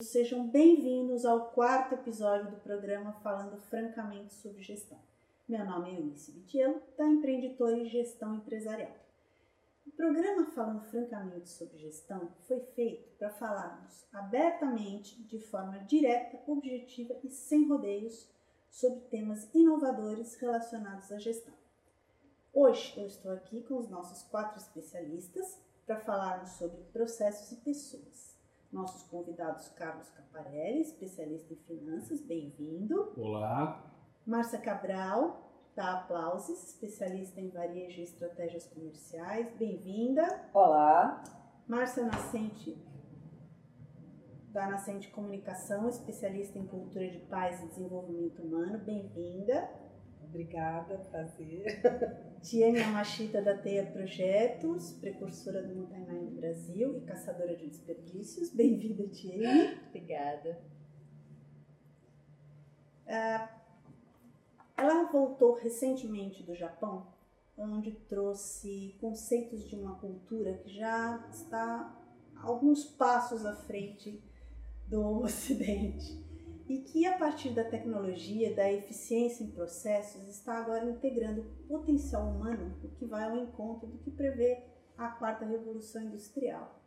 Sejam bem-vindos ao quarto episódio do programa Falando Francamente sobre Gestão. Meu nome é Eunice Vitiello, da Empreendedor e Gestão Empresarial. O programa Falando Francamente sobre Gestão foi feito para falarmos abertamente, de forma direta, objetiva e sem rodeios sobre temas inovadores relacionados à gestão. Hoje eu estou aqui com os nossos quatro especialistas para falarmos sobre processos e pessoas nossos convidados Carlos Caparelli, especialista em finanças, bem-vindo. Olá. Márcia Cabral, da Aplausos, especialista em varejo e estratégias comerciais, bem-vinda. Olá. Márcia Nascente, da Nascente Comunicação, especialista em cultura de paz e desenvolvimento humano, bem-vinda. Obrigada, prazer. Tiene Machita da Teia Projetos, precursora do Mountain no Brasil e caçadora de desperdícios. Bem-vinda, Tiene. Obrigada. Uh, ela voltou recentemente do Japão, onde trouxe conceitos de uma cultura que já está alguns passos à frente do Ocidente e que a partir da tecnologia, da eficiência em processos, está agora integrando potencial humano, o que vai ao encontro do que prevê a quarta revolução industrial.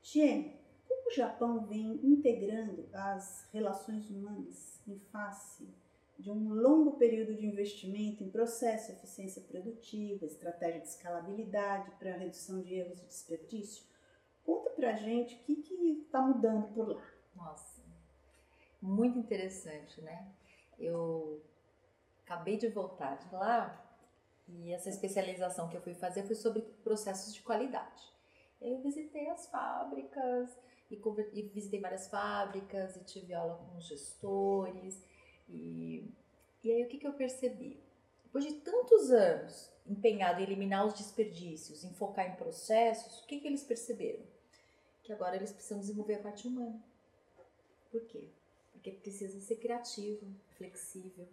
Tien, como o Japão vem integrando as relações humanas em face de um longo período de investimento em processo, eficiência produtiva, estratégia de escalabilidade para redução de erros e desperdício? Conta pra gente o que está mudando por lá. Nossa muito interessante, né? Eu acabei de voltar de lá e essa especialização que eu fui fazer foi sobre processos de qualidade. Eu visitei as fábricas e, e visitei várias fábricas e tive aula com os gestores e, e aí o que, que eu percebi? Depois de tantos anos empenhado em eliminar os desperdícios, em focar em processos, o que, que eles perceberam? Que agora eles precisam desenvolver a parte humana. Por quê? Porque precisa ser criativo, flexível.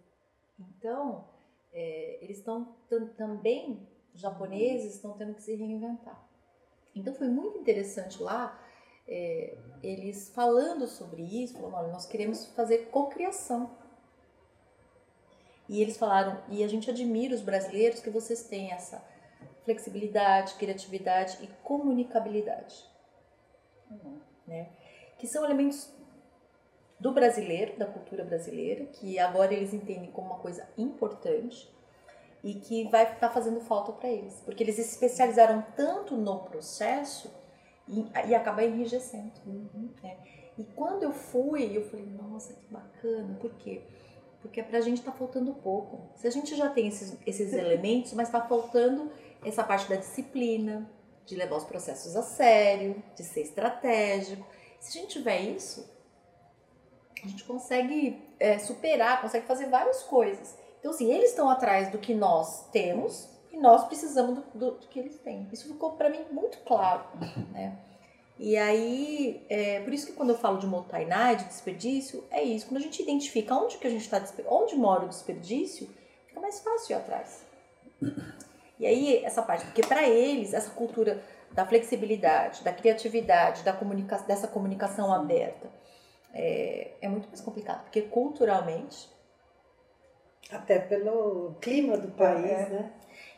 Então, é, eles estão também, japoneses estão tendo que se reinventar. Então, foi muito interessante lá, é, eles falando sobre isso, falando, olha, nós queremos fazer cocriação. E eles falaram, e a gente admira os brasileiros que vocês têm essa flexibilidade, criatividade e comunicabilidade. Uhum. Né? Que são elementos do brasileiro, da cultura brasileira, que agora eles entendem como uma coisa importante e que vai estar tá fazendo falta para eles, porque eles se especializaram tanto no processo e, e acaba enrijecendo. Uhum. Né? E quando eu fui, eu falei, nossa, que bacana, por quê? Porque para a gente está faltando pouco. Se a gente já tem esses, esses elementos, mas está faltando essa parte da disciplina, de levar os processos a sério, de ser estratégico. Se a gente tiver isso, a gente consegue é, superar, consegue fazer várias coisas. Então, assim, eles estão atrás do que nós temos e nós precisamos do, do, do que eles têm. Isso ficou para mim muito claro, né? E aí, é, por isso que quando eu falo de Motainai, de desperdício, é isso. Quando a gente identifica onde que a gente está, onde mora o desperdício, fica mais fácil ir atrás. E aí, essa parte, porque para eles, essa cultura da flexibilidade, da criatividade, da comunica dessa comunicação aberta, é, é muito mais complicado, porque culturalmente. Até pelo clima do país, é, né?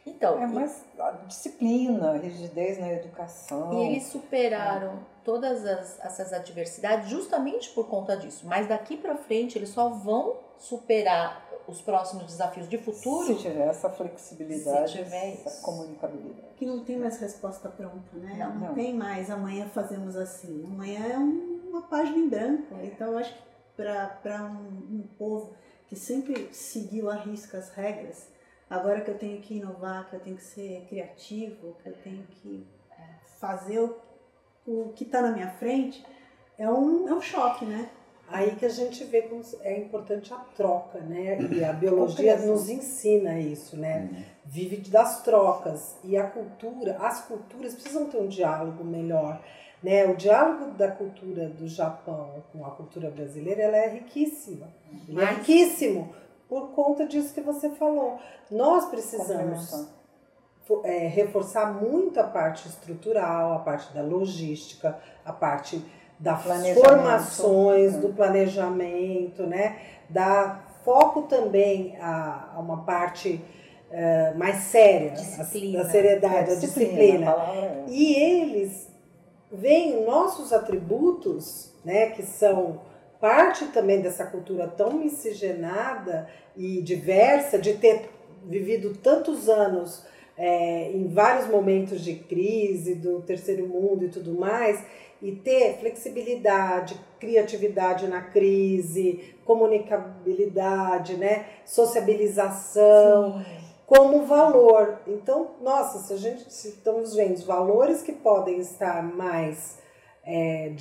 Então, é mais e, disciplina, rigidez na educação. E eles superaram é. todas as, essas adversidades justamente por conta disso. Mas daqui para frente eles só vão superar os próximos desafios de futuro se tiver essa flexibilidade, se tiver essa isso. comunicabilidade. Que não tem mais resposta pronta, né? Não, não, não. tem mais amanhã fazemos assim. Amanhã é um uma página em branco. Então, acho que para um, um povo que sempre seguiu a risca as regras, agora que eu tenho que inovar, que eu tenho que ser criativo, que eu tenho que fazer o, o que está na minha frente, é um, é um choque, né? Aí que a gente vê como é importante a troca, né? E a biologia nos ensina isso, né? Uhum. Vive das trocas. E a cultura, as culturas precisam ter um diálogo melhor. Né? O diálogo da cultura do Japão com a cultura brasileira ela é riquíssima. Ele é riquíssimo por conta disso que você falou. Nós precisamos é, reforçar muito a parte estrutural, a parte da logística, a parte das formações, do planejamento, né? Da foco também a, a uma parte uh, mais séria, disciplina. da seriedade, é, a disciplina. A é. E eles veem nossos atributos, né, que são parte também dessa cultura tão miscigenada e diversa, de ter vivido tantos anos é, em vários momentos de crise do terceiro mundo e tudo mais, e ter flexibilidade, criatividade na crise, comunicabilidade, né, sociabilização. Sim. Como valor. Então, nossa, se a gente se estamos vendo valores que podem estar mais é,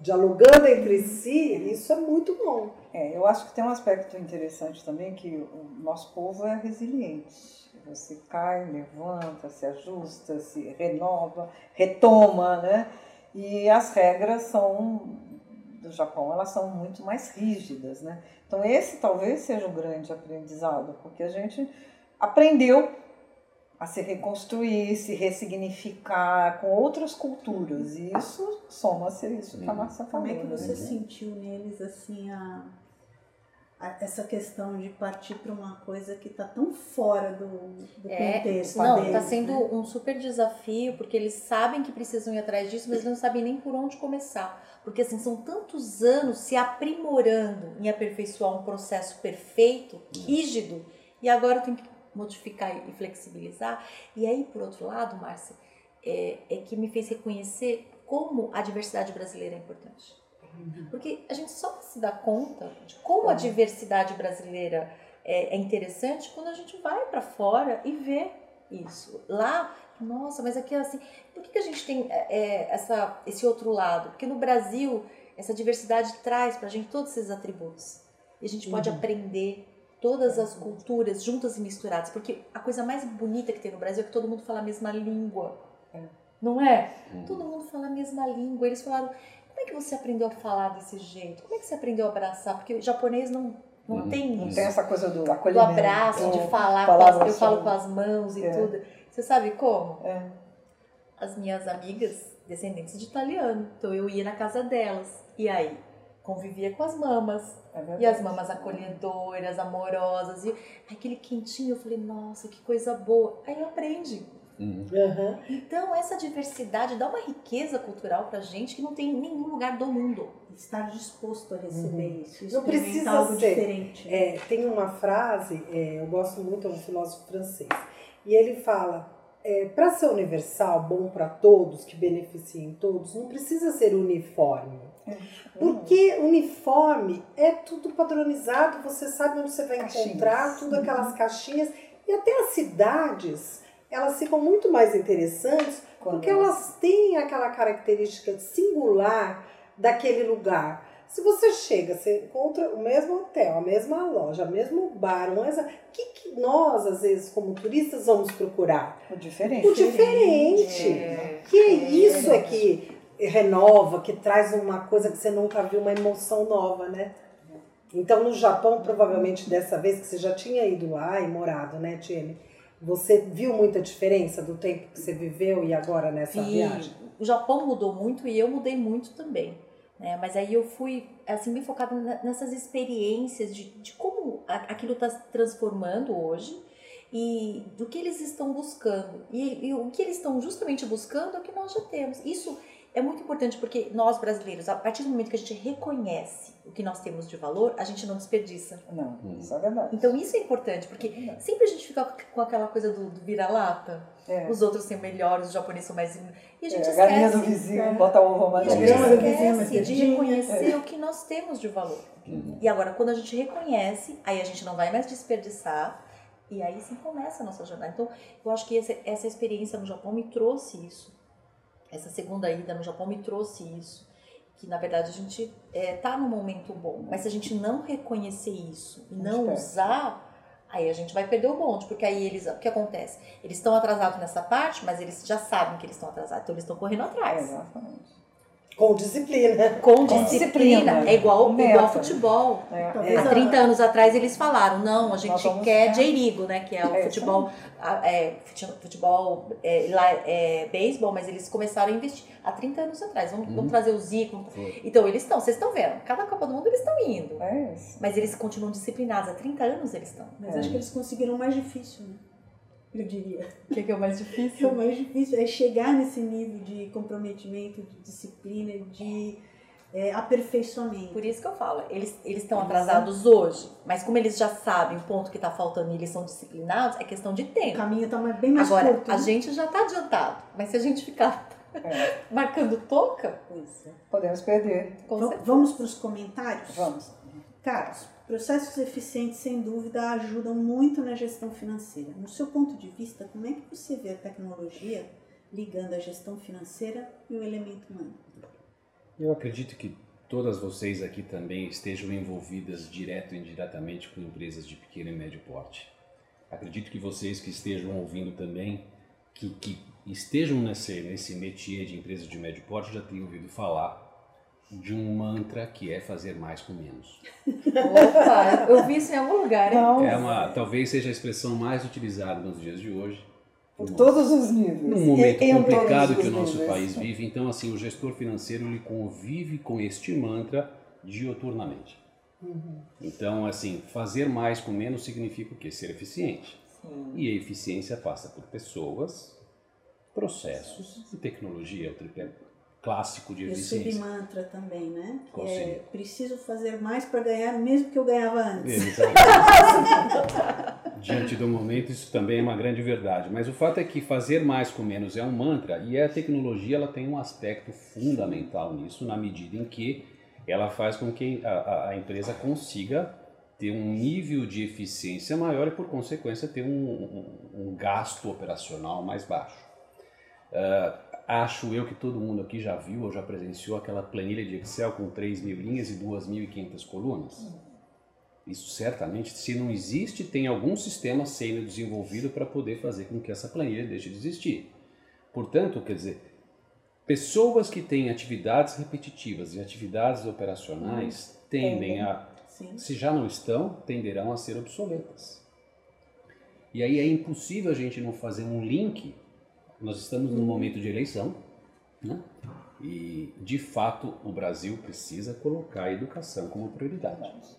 dialogando entre si, isso é muito bom. É, eu acho que tem um aspecto interessante também que o nosso povo é resiliente. Você cai, levanta, se ajusta, se renova, retoma, né? E as regras são do Japão, elas são muito mais rígidas, né? Então esse talvez seja um grande aprendizado, porque a gente aprendeu a se reconstruir, se ressignificar com outras culturas. E isso soma-se isso que a Márcia falou. Como é que você né? sentiu neles assim a, a, essa questão de partir para uma coisa que está tão fora do, do é, contexto? Não, está sendo né? um super desafio, porque eles sabem que precisam ir atrás disso, mas não sabem nem por onde começar. Porque assim, são tantos anos se aprimorando em aperfeiçoar um processo perfeito, rígido, e agora tem que modificar e flexibilizar. E aí, por outro lado, Márcia, é, é que me fez reconhecer como a diversidade brasileira é importante. Uhum. Porque a gente só se dá conta de como a diversidade brasileira é, é interessante quando a gente vai para fora e vê isso. Lá, nossa, mas aqui é assim, por que, que a gente tem é, é, essa, esse outro lado? Porque no Brasil, essa diversidade traz para a gente todos esses atributos. E a gente pode uhum. aprender todas as culturas juntas e misturadas, porque a coisa mais bonita que tem no Brasil é que todo mundo fala a mesma língua. É. Não é? Hum. Todo mundo fala a mesma língua. Eles falaram: como é que você aprendeu a falar desse jeito? Como é que você aprendeu a abraçar? Porque o japonês não, não hum. tem Não tem essa coisa do acolhimento. Do abraço, de falar, as, eu falo com as mãos e é. tudo. Você sabe como? É. As minhas amigas, descendentes de italiano, então eu ia na casa delas. E aí? Convivia com as mamas. É e as mamas acolhedoras, amorosas. E aquele quentinho, eu falei, nossa, que coisa boa. Aí eu aprendi. Uhum. Então, essa diversidade dá uma riqueza cultural pra gente que não tem em nenhum lugar do mundo. Estar disposto a receber uhum. isso. Não precisa algo ser. diferente. É, tem uma frase, é, eu gosto muito, é um filósofo francês, e ele fala: é, para ser universal, bom para todos, que beneficiem todos, não precisa ser uniforme. Porque uniforme é tudo padronizado, você sabe onde você vai caixinhas. encontrar, tudo aquelas caixinhas. E até as cidades, elas ficam muito mais interessantes Quando porque elas têm aquela característica singular daquele lugar. Se você chega, você encontra o mesmo hotel, a mesma loja, o mesmo bar, o que, que nós, às vezes, como turistas, vamos procurar? O diferente. O diferente. É. Que é isso que renova, que traz uma coisa que você nunca viu, uma emoção nova, né? Então, no Japão, provavelmente dessa vez que você já tinha ido lá e morado, né, Tiene? Você viu muita diferença do tempo que você viveu e agora nessa Vi. viagem? O Japão mudou muito e eu mudei muito também. Né? Mas aí eu fui assim bem focada nessas experiências de, de como aquilo está se transformando hoje e do que eles estão buscando. E, e, o que eles estão justamente buscando é o que nós já temos. Isso é muito importante porque nós brasileiros, a partir do momento que a gente reconhece o que nós temos de valor, a gente não desperdiça. Não, isso é verdade. Então isso é importante, porque é sempre a gente fica com aquela coisa do, do vira-lata. É. Os outros são melhores, os japoneses são mais. E a gente é, esquece. A galinha do vizinho, é. bota ovo mais E a gente esquece de reconhecer o que nós temos de valor. Uhum. E agora, quando a gente reconhece, aí a gente não vai mais desperdiçar. E aí sim começa a nossa jornada. Então, eu acho que essa, essa experiência no Japão me trouxe isso essa segunda ida no Japão me trouxe isso. Que na verdade a gente é, tá num momento bom, mas se a gente não reconhecer isso e não usar, aí a gente vai perder o bonde, porque aí eles, o que acontece? Eles estão atrasados nessa parte, mas eles já sabem que eles estão atrasados, então eles estão correndo atrás. exatamente. Com disciplina. Com disciplina. É igual, Meta. igual futebol. É. Há a- 30 anos atrás eles falaram, não, a gente quer J-Ligo, né? Que é o É, futebol, é, fute- futebol, é, lá é beisebol, mas eles começaram a investir há 30 anos atrás. Vamos, vamos Uhum. trazer o Zico. Então eles estão, vocês estão vendo, cada Copa do Mundo eles estão indo. É isso. Mas eles continuam disciplinados, há 30 anos eles estão. Mas acho que eles conseguiram o mais difícil, né? Eu diria. O que, que é o mais O difícil? mais difícil é chegar nesse nível de comprometimento, de disciplina, de é, aperfeiçoamento. Por isso que eu falo, eles eles estão atrasados hoje, mas como eles já sabem o ponto que está faltando e eles são disciplinados, é questão de O tempo. caminho está bem mais Agora, curto. a né? gente já está adiantado, mas se a gente ficar É. marcando toca, é. Podemos perder. Vamos para os comentários? Vamos. Carlos, processos eficientes, sem dúvida, ajudam muito na gestão financeira. No seu ponto de vista, como é que você vê a tecnologia ligando a gestão financeira e o elemento humano? Eu acredito que todas vocês aqui também estejam envolvidas direto e indiretamente com empresas de pequeno e médio porte. Acredito que vocês que estejam ouvindo também, que, que estejam nesse, nesse métier de empresas de médio porte, já tenham ouvido falar de um mantra que é fazer mais com menos. Opa, eu vi isso em algum lugar? Não, É uma, talvez seja a expressão mais utilizada nos dias de hoje. por todos os níveis. num momento Em- em complicado todos que o os nosso níveis. país vive, então assim o gestor financeiro ele convive com este mantra dioturnamente. Então assim fazer mais com menos significa o quê? Ser eficiente. Sim. E a eficiência passa por pessoas, processos e tecnologia, é o tripé clássico de E o eficiência. submantra também, né? Qual é, seria? preciso fazer mais para ganhar mesmo que eu ganhava antes. Exatamente. Diante do momento, isso também é uma grande verdade. Mas o fato é que fazer mais com menos é um mantra e a tecnologia ela tem um aspecto fundamental nisso, na medida em que ela faz com que a, a- empresa consiga ter um nível de eficiência maior e, por consequência, ter um, um- um gasto operacional mais baixo. Ah, acho eu que todo mundo aqui já viu ou já presenciou aquela planilha de Excel com 3 mil linhas e 2.500 colunas. Isso certamente, se não existe, tem algum sistema sendo desenvolvido para poder fazer com que essa planilha deixe de existir. Portanto, quer dizer, pessoas que têm atividades repetitivas e atividades operacionais tendem a, Sim. se já não estão, tenderão a ser obsoletas. E aí é impossível a gente não fazer um link. Nós estamos num momento de eleição, né? E de fato o Brasil precisa colocar a educação como prioridade.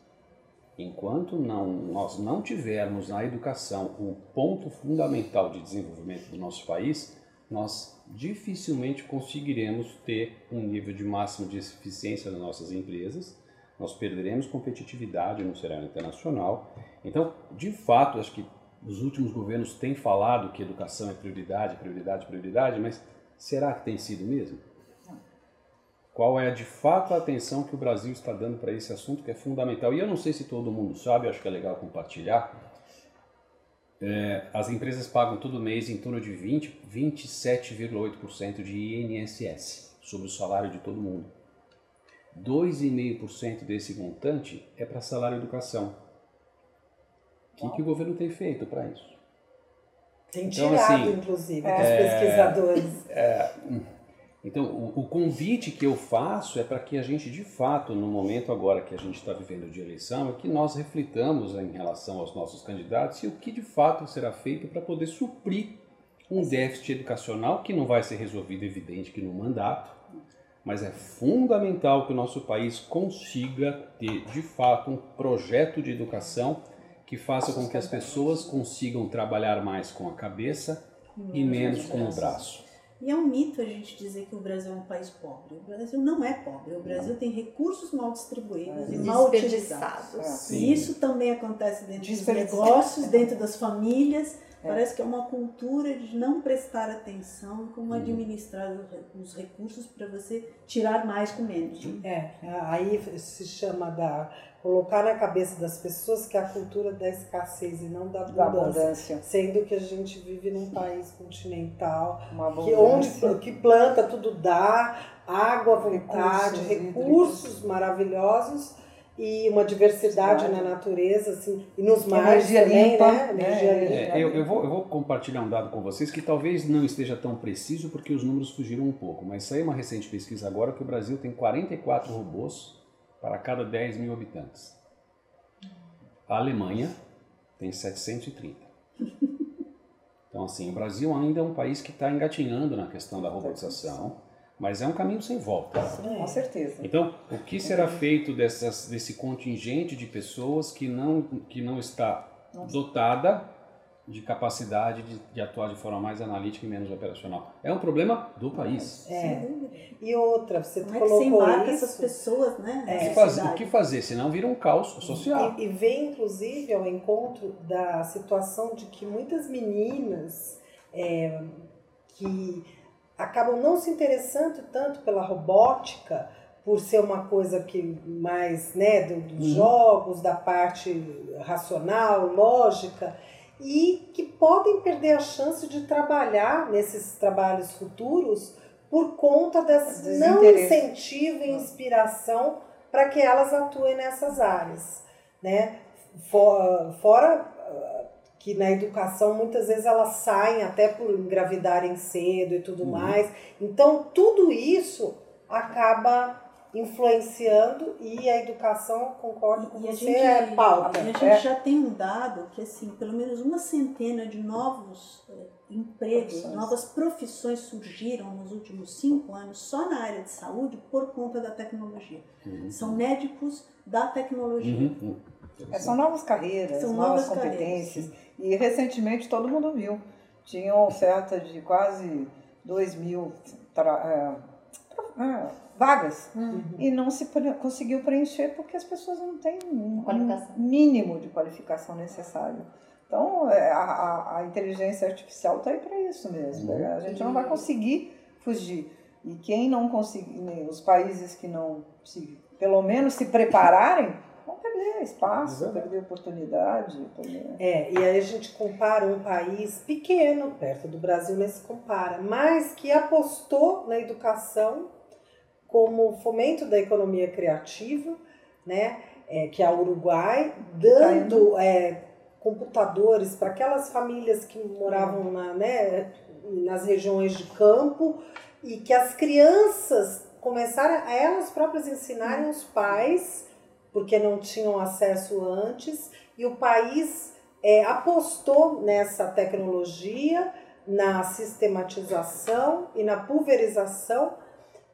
Enquanto não, nós não tivermos na educação o ponto fundamental de desenvolvimento do nosso país, nós dificilmente conseguiremos ter um nível de máximo de eficiência nas nossas empresas, nós perderemos competitividade no cenário internacional. Então, de fato, acho que os últimos governos têm falado que educação é prioridade, prioridade, prioridade, mas será que tem sido mesmo? Qual é de fato a atenção que o Brasil está dando para esse assunto que é fundamental? E eu não sei se todo mundo sabe, acho que é legal compartilhar. É, as empresas pagam todo mês em torno de 20, 27,8% de INSS sobre o salário de todo mundo. 2,5% desse montante é para salário e educação. O que, que o governo tem feito para isso? Tem Então, tirado, assim, inclusive, dos pesquisadores. Então, o, o convite que eu faço é para que a gente, de fato, no momento agora que a gente está vivendo de eleição, é que nós reflitamos em relação aos nossos candidatos e o que de fato será feito para poder suprir um déficit educacional que não vai ser resolvido, evidente, que no mandato, mas é fundamental que o nosso país consiga ter, de fato, um projeto de educação que faça com que as pessoas consigam trabalhar mais com a cabeça e menos com o braço. E é um mito a gente dizer que o Brasil é um país pobre. O Brasil não é pobre. O Brasil tem recursos mal distribuídos e mal utilizados. E isso também acontece dentro dos negócios, dentro das famílias. Parece que é uma cultura de não prestar atenção em como administrar os recursos para você tirar mais com menos. né? É, aí se chama da colocar na cabeça das pessoas que é a cultura da escassez e não da Da abundância. abundância. Sendo que a gente vive num país continental Uma que onde que planta tudo dá, água à vontade, Recursos recursos, maravilhosos e uma diversidade na natureza, assim, e nos mares também, limpa, né? Energia né? limpa. É, eu, eu vou, eu vou compartilhar um dado com vocês que talvez não esteja tão preciso porque os números fugiram um pouco, mas saiu uma recente pesquisa agora que o Brasil tem 44 robôs para cada 10 mil habitantes. A Alemanha tem 730. Então, assim, o Brasil ainda é um país que está engatinhando na questão da robotização, mas é um caminho sem volta. Com certeza. Então, o que será feito dessas, desse contingente de pessoas que não, que não está dotada de capacidade de, de atuar de forma mais analítica e menos operacional? É um problema do país. É. E outra, você Como é que você colocou embarca isso. essas pessoas, né? É. O que, faz, sociedade? o que fazer? Senão vira um caos social. E, e vem, inclusive, ao encontro da situação de que muitas meninas é, que acabam não se interessando tanto pela robótica, por ser uma coisa que mais né, do- dos Uhum. jogos, da parte racional, lógica, e que podem perder a chance de trabalhar nesses trabalhos futuros por conta desse não incentivo e inspiração para que elas atuem nessas áreas, né? Fora, fora que na educação muitas vezes elas saem até por engravidarem cedo e tudo Uhum. mais. Então tudo isso acaba influenciando e a educação, concordo com E a você, gente, é pauta. e a gente É. já tem um dado que, assim, pelo menos uma centena de novos eh, empregos, Profissões. novas profissões surgiram nos últimos cinco anos só na área de saúde por conta da tecnologia. Uhum. São médicos da tecnologia. Uhum, uhum. É, são novas carreiras, São novas, novas competências. E recentemente todo mundo viu. Tinha uma oferta de quase 2 mil tra- é, é, vagas Hum. e não se pre- conseguiu preencher porque as pessoas não têm um mínimo de qualificação necessário. Então, é, a, a- a inteligência artificial está aí para isso mesmo. Uhum. A gente não vai conseguir fugir. E quem não conseguir, os países que não se, pelo menos se prepararem, perder espaço, Exato. perder oportunidade. Perder... É, e aí a gente compara um país pequeno, perto do Brasil, nem se compara, mas que apostou na educação como fomento da economia criativa, né? É, que é o Uruguai, dando é, computadores para aquelas famílias que moravam na, né, nas regiões de campo e que as crianças começaram a elas próprias ensinarem os pais, porque não tinham acesso antes, e o país é, apostou nessa tecnologia, na sistematização e na pulverização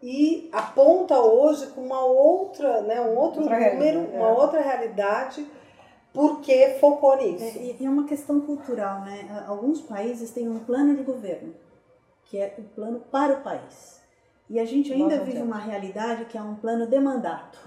e aponta hoje com uma outra, né, um outro Outra número, uma é. outra realidade, porque focou É, nisso. e e é uma questão cultural, né? Alguns países têm um plano de governo, que é o plano para o país. E a gente ainda vive uma realidade que é um plano de mandato.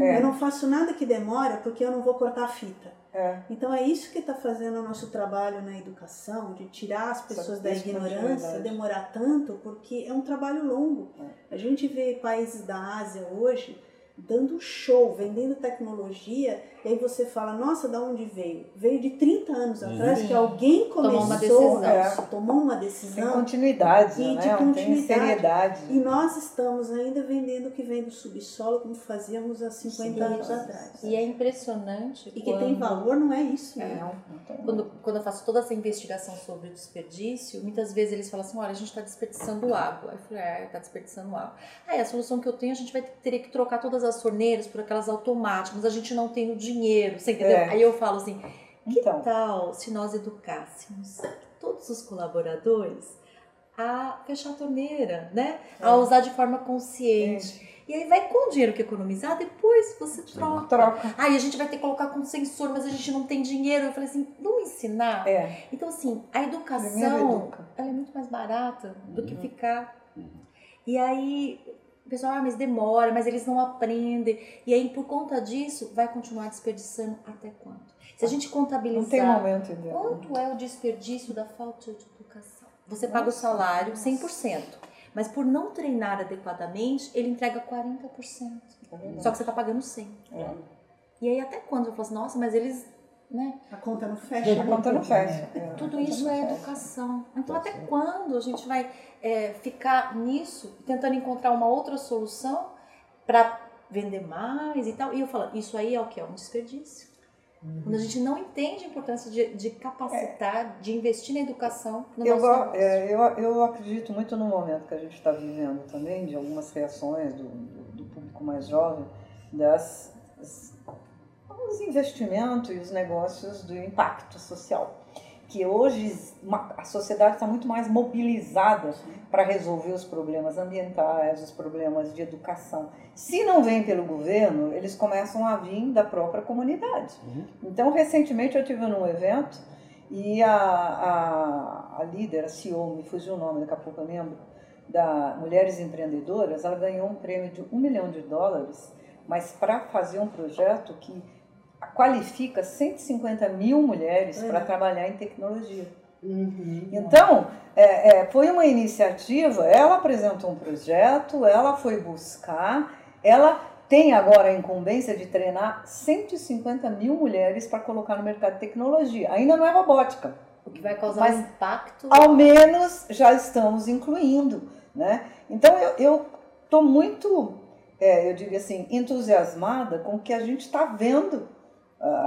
É. Eu não faço nada que demora porque eu não vou cortar a fita. É. Então é isso que está fazendo o nosso trabalho na educação, de tirar as pessoas da ignorância, descontinuidade. demorar tanto, porque é um trabalho longo. A gente vê países da Ásia hoje dando show, vendendo tecnologia, e aí você fala, nossa, da onde veio? Veio de 30 anos Uhum. atrás Sim. que alguém Tomou começou, uma decisão. é, tomou uma Tem decisão continuidade, E né? de Tem continuidade. seriedade. e nós estamos ainda vendendo o que vem do subsolo como fazíamos há 50 Sim. anos atrás. E é impressionante. E que quando... tem valor não é isso, né? Não, não tem. Quando, quando eu faço toda essa investigação sobre o desperdício, muitas vezes eles falam assim, olha, a gente está desperdiçando água. Aí eu falei, é, está desperdiçando água. Aí a solução que eu tenho, a gente vai ter que trocar todas as torneiras por aquelas automáticas, a gente não tem o dinheiro, você entendeu? É. Aí eu falo assim, que Então. tal se nós educássemos todos os colaboradores a fechar a torneira, né? A É. usar de forma consciente. E aí vai com o dinheiro que economizar, depois você troca. Troca. Aí a gente vai ter que colocar com sensor, mas a gente não tem dinheiro. Eu falei assim, vamos ensinar? É. Então, assim, a educação, educa. ela é muito mais barata do que Uhum. ficar. Uhum. E aí, o pessoal, ah, mas demora, mas eles não aprendem. E aí, por conta disso, vai continuar desperdiçando até quando? Se a gente Não tem contabilizar momento ideal. quanto é o desperdício da falta de educação, você paga o salário 100%. Mas por não treinar adequadamente, ele entrega 40%. Só que você está pagando 100%. É. E aí, até quando? Eu falo assim, nossa, mas eles, né? A conta não fecha. A conta não fecha. É. Tudo isso é educação. Então, até quando a gente vai é, ficar nisso, tentando encontrar uma outra solução para vender mais e tal. E eu falo, isso aí é o que? É um desperdício. Quando a gente não entende a importância de, de capacitar, de investir na educação no Eu, nosso é, eu, eu acredito muito no momento que a gente está vivendo também, de algumas reações do, do- do público mais jovem, das, das- dos investimentos e os negócios do impacto social. Que hoje uma- a sociedade está muito mais mobilizada para resolver os problemas ambientais, os problemas de educação. Se não vem pelo governo, eles começam a vir da própria comunidade. Uhum. Então, recentemente eu estive num evento e a, a, a líder, a CEO, me fugiu o nome, daqui a pouco eu lembro, da Mulheres Empreendedoras, ela ganhou um prêmio de um milhão de dólares, mas para fazer um projeto que qualifica 150 mil mulheres para trabalhar em tecnologia. Uhum. Então, é, é, foi uma iniciativa, ela apresentou um projeto, ela foi buscar, ela tem agora a incumbência de treinar 150 mil mulheres para colocar no mercado de tecnologia. Ainda não é robótica, O que vai causar Mas- um impacto. ao menos já estamos incluindo, né? Então eu estou muito, é, eu diria assim, entusiasmada com o que a gente está vendo,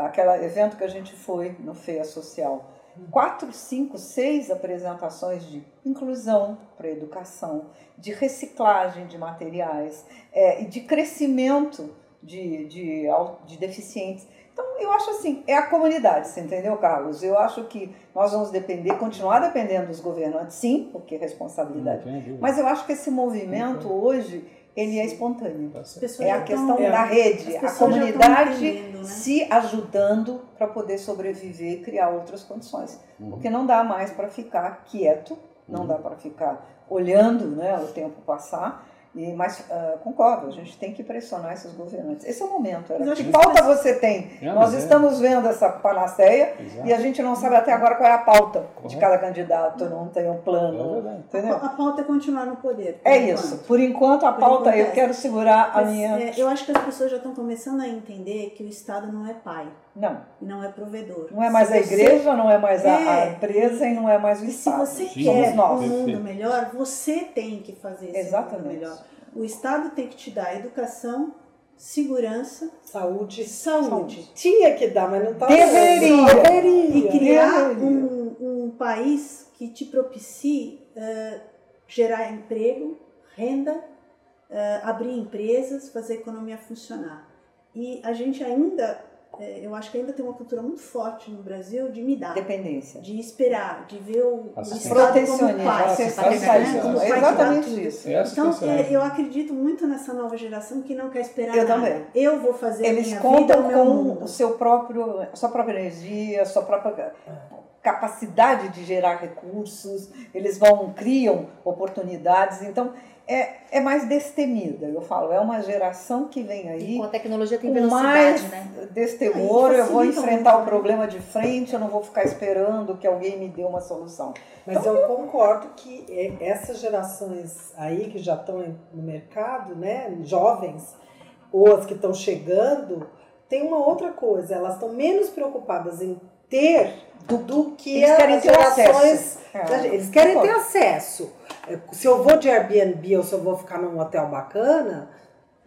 aquele evento que a gente foi no Feia Social. Quatro, cinco, seis apresentações de inclusão para educação, de reciclagem de materiais é, e de crescimento de, de, de deficientes. Então, eu acho assim, é a comunidade, você entendeu, Carlos? Eu acho que nós vamos depender, continuar dependendo dos governantes, sim, porque é responsabilidade. Mas eu acho que esse movimento hoje, ele é espontâneo. Tá É a questão tão- da rede, a comunidade né? se ajudando para poder sobreviver e criar outras condições. Uhum. Porque não dá mais para ficar quieto, não Uhum. dá para ficar olhando né, o tempo passar. E, mas ah, concordo, a gente tem que pressionar esses governantes. Esse é o momento. Era que pauta você tem? É, Nós é. estamos vendo essa panaceia Exato. e a gente não sabe até agora qual é a pauta de Correto. cada candidato, não tem um É plano. Entendeu? A pauta é continuar no poder. É enquanto. isso. Por enquanto, a Por pauta, enquanto eu é. quero segurar a Mas, minha. é, eu acho que as pessoas já estão começando a entender que o Estado não é pai Não, não é provedor. não é mais Se a você- igreja, não é mais a, a É. empresa e não é mais o E se Estado. você Sim, quer um mundo melhor, você tem que fazer esse Exatamente. mundo melhor. O Estado tem que te dar educação, segurança Saúde. e saúde. Tinha que dar, mas não tá Deveria. Deveria. E criar Deveria. um, um país que te propicie eh, gerar emprego, renda, eh, abrir empresas, fazer a economia funcionar. E a gente ainda, eu acho que ainda tem uma cultura muito forte no Brasil de me dar, Dependência. de esperar, de ver o, o Assistência. Estado como Protecionismo, pai, assistencialismo. né? É exatamente isso. É Então, é, eu acredito muito nessa nova geração que não quer esperar Eu nada. também. Eu vou fazer a Eles minha vida, contam meu com mundo. o seu próprio, a sua própria energia, a sua própria capacidade de gerar recursos, eles vão, criam oportunidades, então é, é mais destemida, eu falo, é uma geração que vem E aí com a tecnologia tem velocidade, mais né? destemor, eu vou enfrentar muito, o né? problema de frente, eu não vou ficar esperando que alguém me dê uma solução. Mas eu concordo que é, essas gerações aí que já estão no mercado, né, jovens, ou as que estão chegando, tem uma outra coisa, elas estão menos preocupadas em ter do, que Eles querem as ter acesso. É. Eles querem ter acesso. É, Se eu vou de Airbnb ou se eu vou ficar num hotel bacana,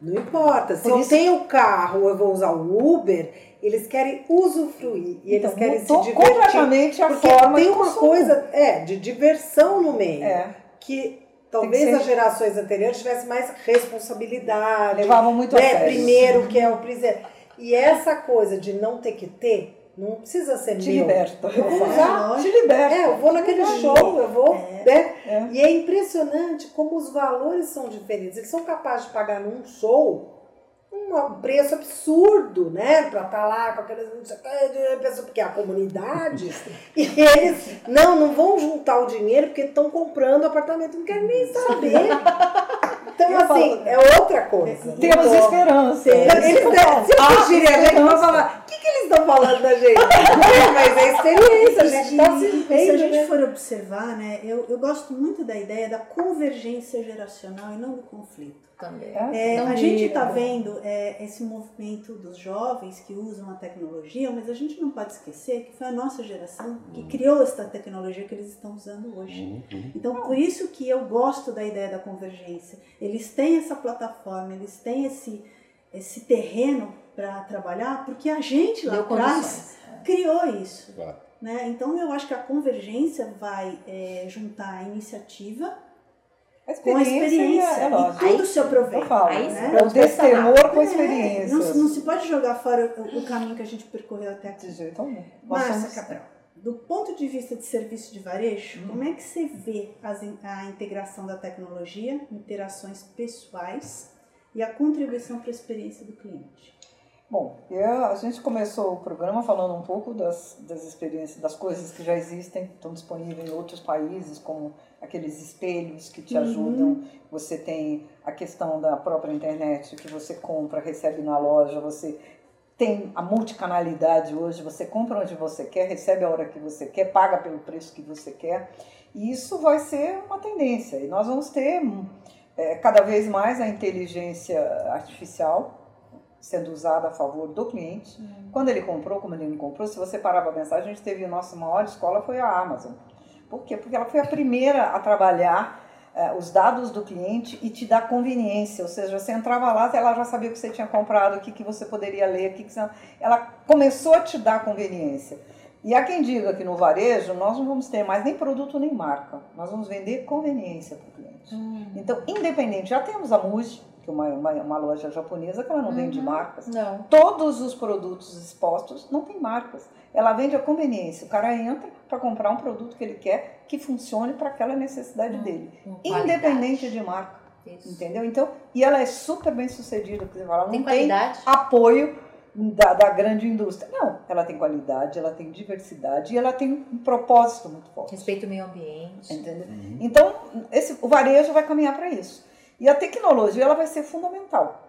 não importa. Se Por eu isso- tenho carro ou eu vou usar o Uber, eles querem usufruir e eles Então, querem mudou se divertir. completamente a Porque forma tem uma consumo. coisa é, de diversão no meio. É, Que talvez ser- as gerações anteriores tivessem mais responsabilidade. levavam muito a né? sério. Primeiro que é o primeiro. E essa coisa de não ter que ter, não precisa ser Te meu. liberta. Eu vou É, usar. lógico. Te liberta. É, eu vou naquele Verdade. show, eu vou, É. né? É. E é impressionante como os valores são diferentes. Eles são capazes de pagar num show um preço absurdo, né? Pra estar lá com aquelas pessoa- porque é a comunidade. e eles não, não vão juntar o dinheiro porque estão comprando apartamento, não querem nem saber. Então, Eu assim, falo- é outra coisa. Temos Então, esperança. Eles, Ah, se assistirem a gente, vão falar: o que, que eles estão falando da gente? É, mas é experiência, a gente está se E se a vendo, gente né? for observar, né, eu, eu gosto muito da ideia da convergência geracional e não do conflito. Também. É? É, a gente está vendo é, esse movimento dos jovens que usam a tecnologia, mas a gente não pode esquecer que foi a nossa geração que criou essa tecnologia que eles estão usando hoje. Uhum, uhum. Então, por isso que eu gosto da ideia da convergência. Eles têm essa plataforma, eles têm esse, esse terreno para trabalhar, porque a gente lá atrás condições. criou isso. Claro. Né? Então eu acho que a convergência vai é, juntar a iniciativa com a experiência é e tudo. Eu falo, Aí né? é o destemor com a É, experiência. não, não se pode jogar fora o, o caminho que a gente percorreu até aqui. De jeito algum. Márcia Cabral, do ponto de vista de serviço de varejo, Hum. como é que você vê as a integração da tecnologia, interações pessoais e a contribuição para a experiência do cliente? Bom, eu- a gente começou o programa falando um pouco das, das experiências, das coisas que já existem, estão disponíveis em outros países, como aqueles espelhos que te Uhum. ajudam. Você tem a questão da própria internet, que você compra, recebe na loja, você tem a multicanalidade hoje, você compra onde você quer, recebe a hora que você quer, paga pelo preço que você quer. E isso vai ser uma tendência. E nós vamos ter eh, cada vez mais a inteligência artificial sendo usada a favor do cliente. Quando ele comprou, como ele não comprou, se você parar para pensar, a gente teve a nossa maior escola foi a Amazon. Por quê? Porque ela foi a primeira a trabalhar eh, os dados do cliente e te dar conveniência, ou seja, você entrava lá, ela já sabia o que você tinha comprado, o que, que você poderia ler, o que, que você... ela começou a te dar conveniência. E há quem diga que no varejo nós não vamos ter mais nem produto nem marca, nós vamos vender conveniência para o cliente. Então, independente, já temos a Muji, que uma, uma, uma loja japonesa que ela não vende Uhum. marcas. Não. Todos os produtos expostos não tem marcas. Ela vende a conveniência. O cara entra para comprar um produto que ele quer que funcione para aquela necessidade Hum, dele, independente de marca, Isso. entendeu? Então, e ela é super bem sucedida, porque ela não Tem tem qualidade? apoio da, da grande indústria. Não, ela tem qualidade, ela tem diversidade e ela tem um propósito muito forte. Respeito ao meio ambiente. Entendeu? Uhum. Então, esse, o varejo vai caminhar para isso. E a tecnologia ela vai ser fundamental.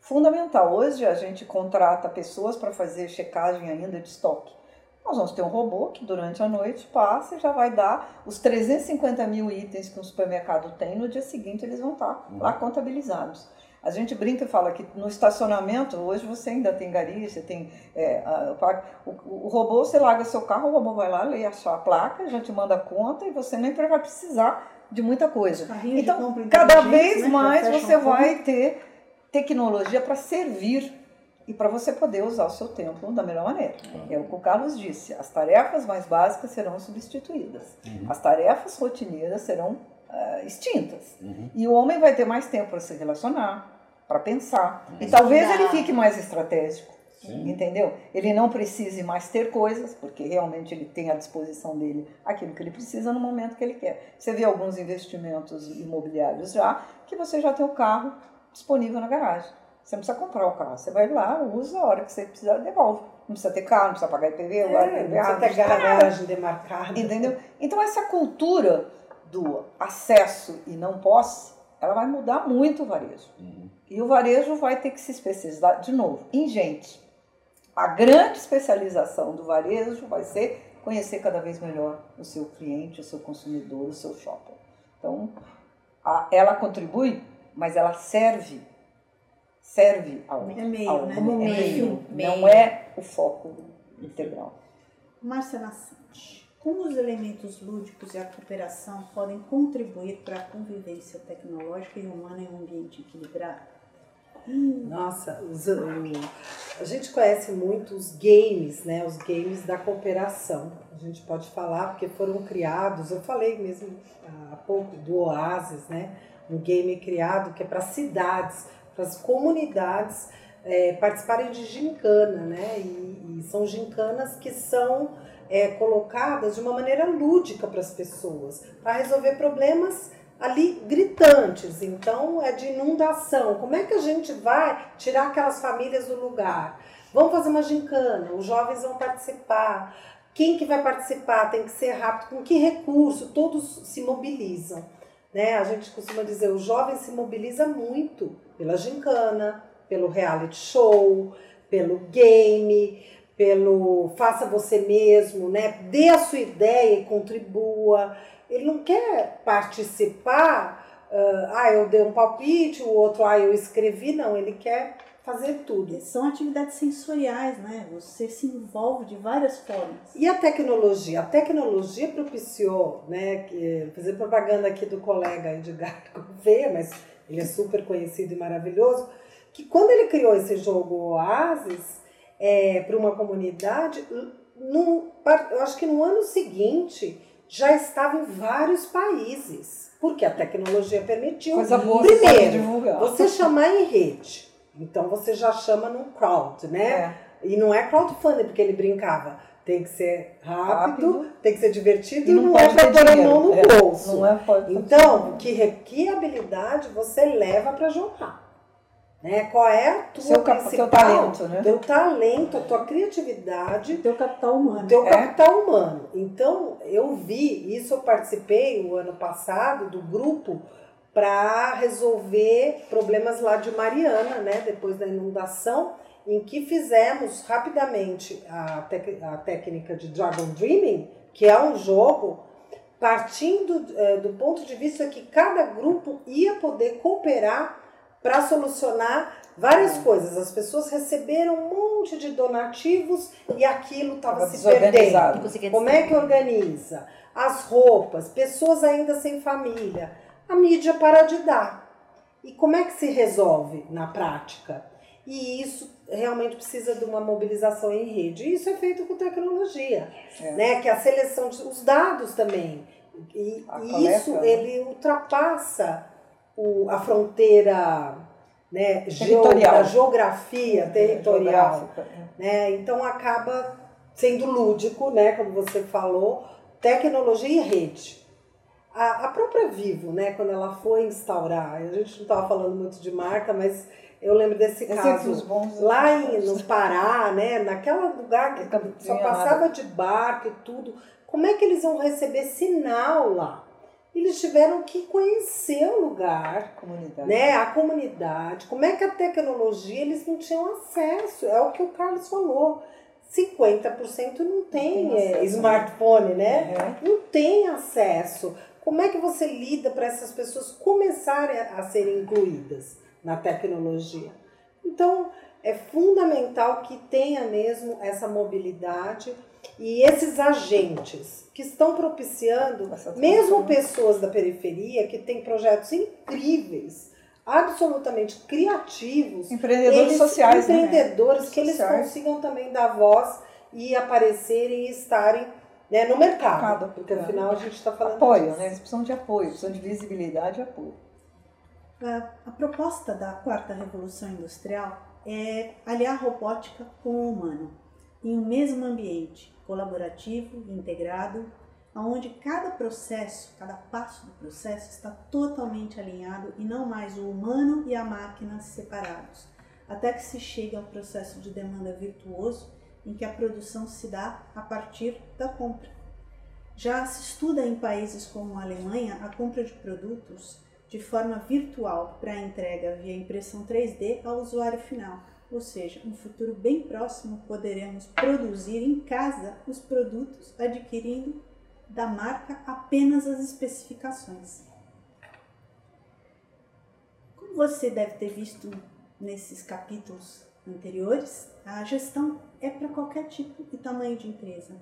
Fundamental. Hoje a gente contrata pessoas para fazer checagem ainda de estoque. Nós vamos ter um robô que durante a noite passa e já vai dar os 350 mil itens que um supermercado tem. No dia seguinte eles vão estar lá contabilizados. A gente brinca e fala que no estacionamento, hoje você ainda tem você tem. é, a- o, o robô, você larga seu carro, o robô vai lá, lê a sua placa, já te manda a conta e você nem vai precisar de muita coisa. Então, cada vez né, mais você vai ter tecnologia para servir e para você poder usar o seu tempo da melhor maneira. É o que o Carlos disse: as tarefas mais básicas serão substituídas, Uhum. as tarefas rotineiras serão ah, extintas. Uhum. E o homem vai ter mais tempo para se relacionar, para pensar. E Uhum. talvez Estudar. ele fique mais estratégico. Sim. Entendeu? Ele não precise mais ter coisas, porque realmente ele tem à disposição dele aquilo que ele precisa no momento que ele quer. Você vê alguns investimentos imobiliários já, que você já tem o carro disponível na garagem. Você não precisa comprar o carro, você vai lá, usa a hora que você precisar, devolve. Não precisa ter carro, não precisa pagar IPV, É, IPVA, não precisa ter garagem demarcada. Entendeu? Então essa cultura do acesso e não posse, ela vai mudar muito o varejo. Uhum. E o varejo vai ter que se especializar de novo em gente. A grande especialização do varejo vai ser conhecer cada vez melhor o seu cliente, o seu consumidor, o seu shopper. Então, a- ela contribui, mas ela serve, serve ao, É meio, ao né? Como é meio, não meio. é o foco integral. Márcia Nassante, como os elementos lúdicos e a cooperação podem contribuir para a convivência tecnológica e humana em um ambiente equilibrado? Nossa, os- a gente conhece muito os games, né? Os games da cooperação. A gente pode falar porque foram criados, eu falei mesmo há pouco do Oasis, né? Um game criado que é para cidades, para as comunidades é, participarem de gincana, né? E, e são gincanas que são é, colocadas de uma maneira lúdica para as pessoas, para resolver problemas ali gritantes. Então é de inundação. Como é que a gente vai tirar aquelas famílias do lugar? Vamos fazer uma gincana, os jovens vão participar. Quem que vai participar tem que ser rápido. Com que recurso? Todos se mobilizam. Né? A gente costuma dizer, o jovem se mobiliza muito pela gincana, pelo reality show, pelo game, pelo faça você mesmo, né? Dê a sua ideia e contribua. Ele não quer participar, ah, ah, eu dei um palpite, o outro, ah, eu escrevi, não, ele quer fazer tudo. São atividades sensoriais, né? Você se envolve de várias formas. E a tecnologia? A tecnologia propiciou, né, que, fazer propaganda aqui do colega Edgar Gouveia, mas ele é super conhecido e maravilhoso, que quando ele criou esse jogo Oasis é, para uma comunidade, no, eu acho que no ano seguinte já estava em vários países, porque a tecnologia permitiu. Coisa boa Primeiro, você chamar em rede. Então você já chama num crowd, né? É. E não é crowdfunding, porque ele brincava. Tem que ser rápido, rápido. tem que ser divertido e não, não é para pôr a mão no é, bolso. Não é, então, que, que habilidade você leva para jogar? Né? Qual é a tua Seu principal, talento, né? Teu talento, a tua criatividade. Teu capital humano. Teu é. capital humano. Então, eu vi, isso eu participei o ano passado do grupo para resolver problemas lá de Mariana, né? Depois da inundação, em que fizemos rapidamente a, a técnica de Dragon Dreaming, que é um jogo partindo é, do ponto de vista que cada grupo ia poder cooperar para solucionar várias coisas. As pessoas receberam um monte de donativos e aquilo estava se perdendo. Como é que organiza? As roupas, pessoas ainda sem família. A mídia para de dar. E como é que se resolve na prática? E isso realmente precisa de uma mobilização em rede. E isso é feito com tecnologia, é. né? Que a seleção de, os dados também. E, e isso né? ele ultrapassa o, a fronteira né, territorial. da geografia territorial. É. Né? Então acaba sendo lúdico, né, como você falou, tecnologia e rede. A, a própria Vivo, né, quando ela foi instaurar, a gente não estava falando muito de marca, mas eu lembro desse caso lá em, no Pará, né, naquela lugar que só passava de barco e tudo. Como é que eles vão receber sinal lá? Eles tiveram que conhecer o lugar, comunidade. né, a comunidade, como é que a tecnologia eles não tinham acesso, é o que o Carlos falou. 50% não tem, não tem é, acesso, smartphone, né? né? Não tem acesso. Como é que você lida para essas pessoas começarem a, a serem incluídas na tecnologia? Então, é fundamental que tenha mesmo essa mobilidade e esses agentes que estão propiciando, mesmo pessoas da periferia que têm projetos incríveis, absolutamente criativos, empreendedores eles, sociais, né? empreendedores né? que sociais. eles consigam também dar voz e aparecerem e estarem né, no mercado, mercado porque é. afinal a gente está falando apoio, disso. né? Eles precisam de apoio, precisam de visibilidade e apoio. A, a proposta da quarta revolução industrial é aliar a robótica com o humano em um mesmo ambiente colaborativo e integrado, onde cada processo, cada passo do processo está totalmente alinhado e não mais o humano e a máquina separados, até que se chegue ao processo de demanda virtuoso em que a produção se dá a partir da compra. Já se estuda em países como a Alemanha a compra de produtos de forma virtual para entrega via impressão 3D ao usuário final ou seja, no futuro bem próximo poderemos produzir em casa os produtos adquirindo da marca apenas as especificações. Como você deve ter visto nesses capítulos anteriores, a gestão é para qualquer tipo e tamanho de empresa.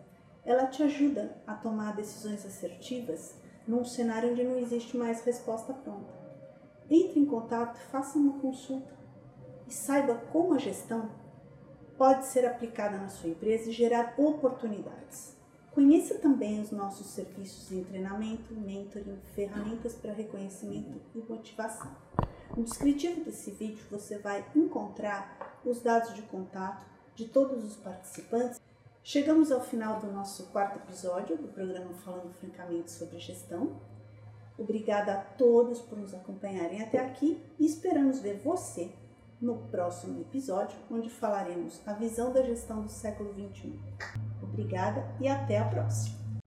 Ela te ajuda a tomar decisões assertivas num cenário onde não existe mais resposta pronta. Entre em contato, faça uma consulta saiba como a gestão pode ser aplicada na sua empresa e gerar oportunidades. Conheça também os nossos serviços de treinamento, mentoring, ferramentas para reconhecimento e motivação. No descritivo desse vídeo você vai encontrar os dados de contato de todos os participantes. Chegamos ao final do nosso quarto episódio do programa Falando Francamente sobre Gestão. Obrigada a todos por nos acompanharem até aqui e esperamos ver você no próximo episódio, onde falaremos a visão da gestão do século XXI. Obrigada e até a próxima!